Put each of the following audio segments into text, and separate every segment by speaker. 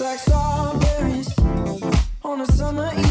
Speaker 1: like strawberries on a summer evening.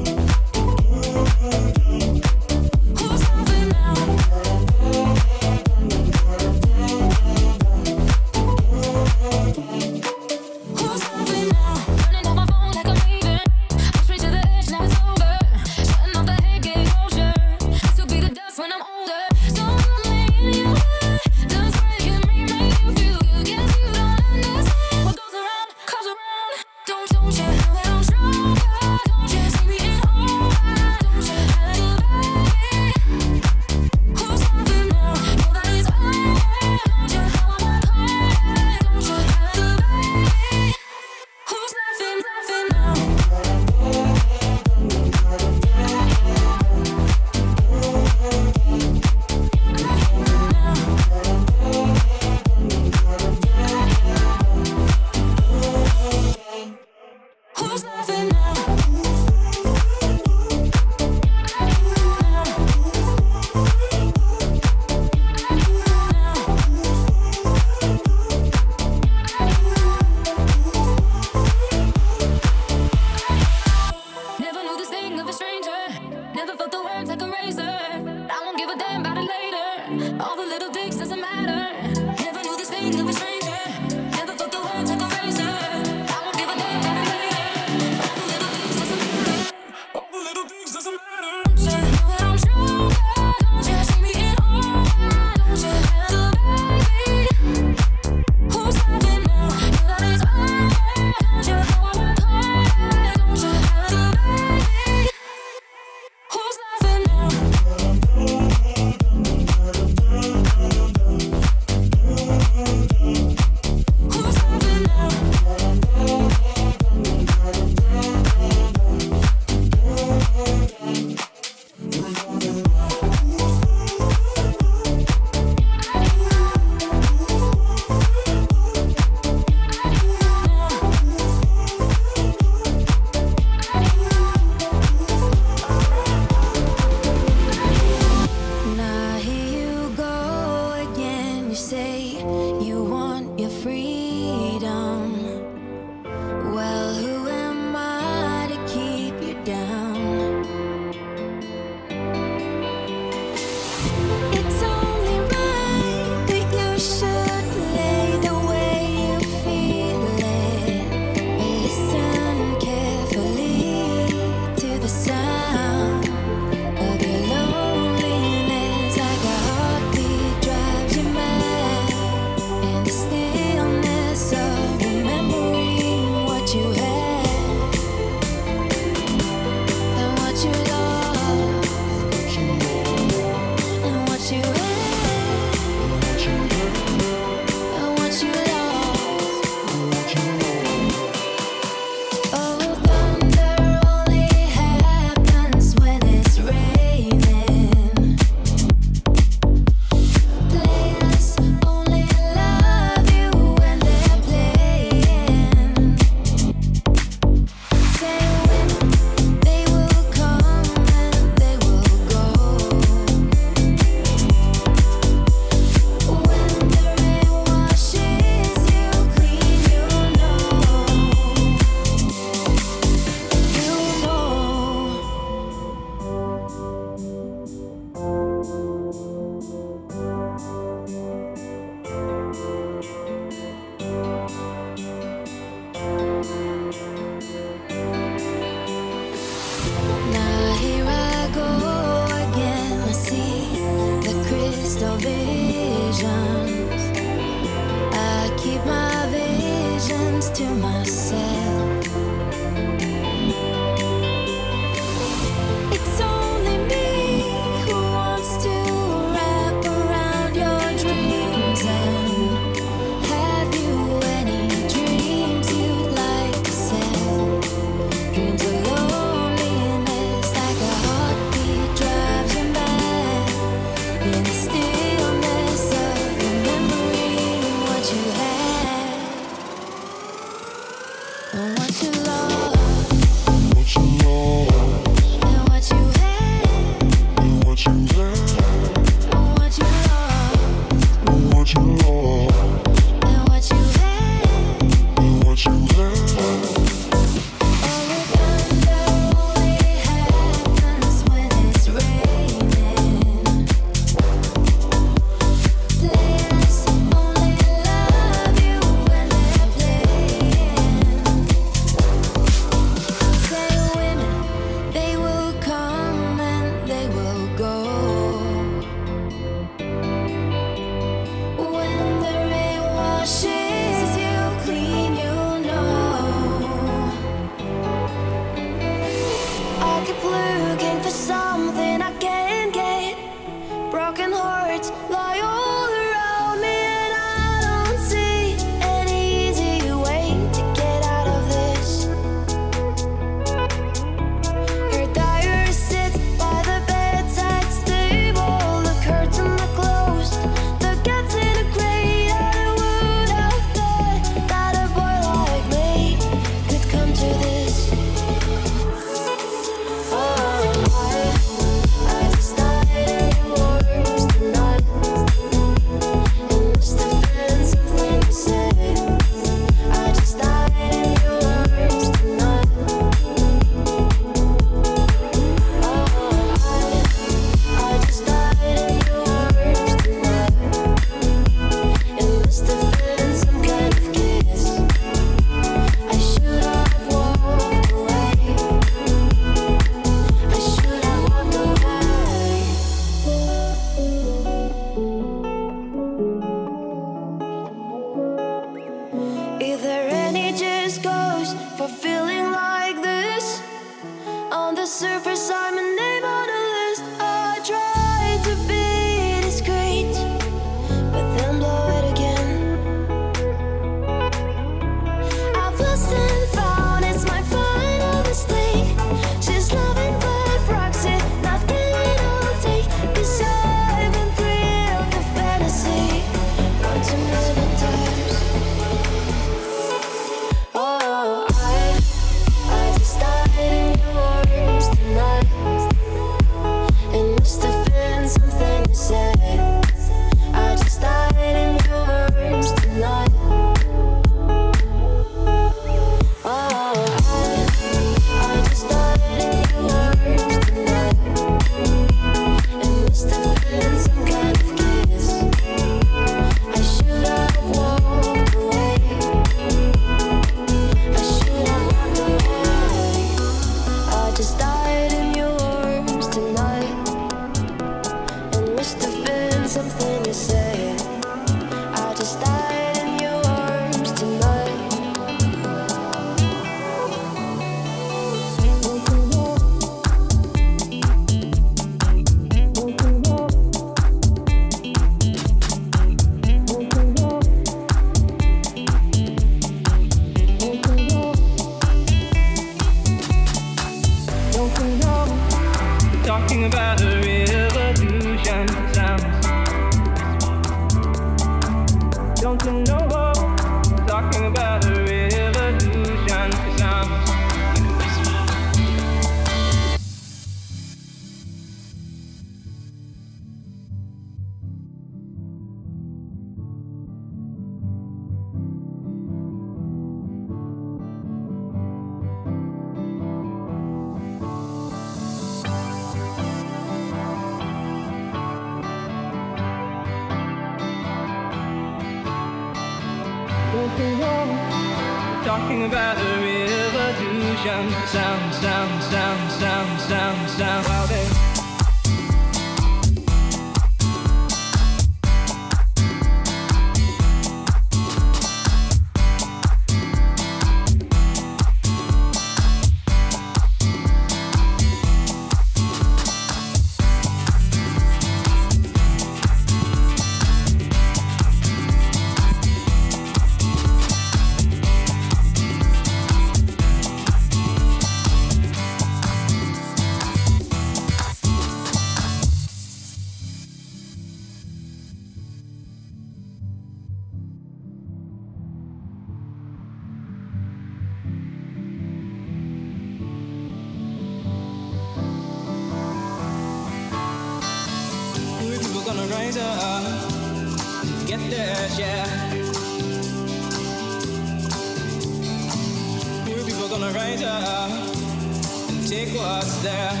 Speaker 2: there.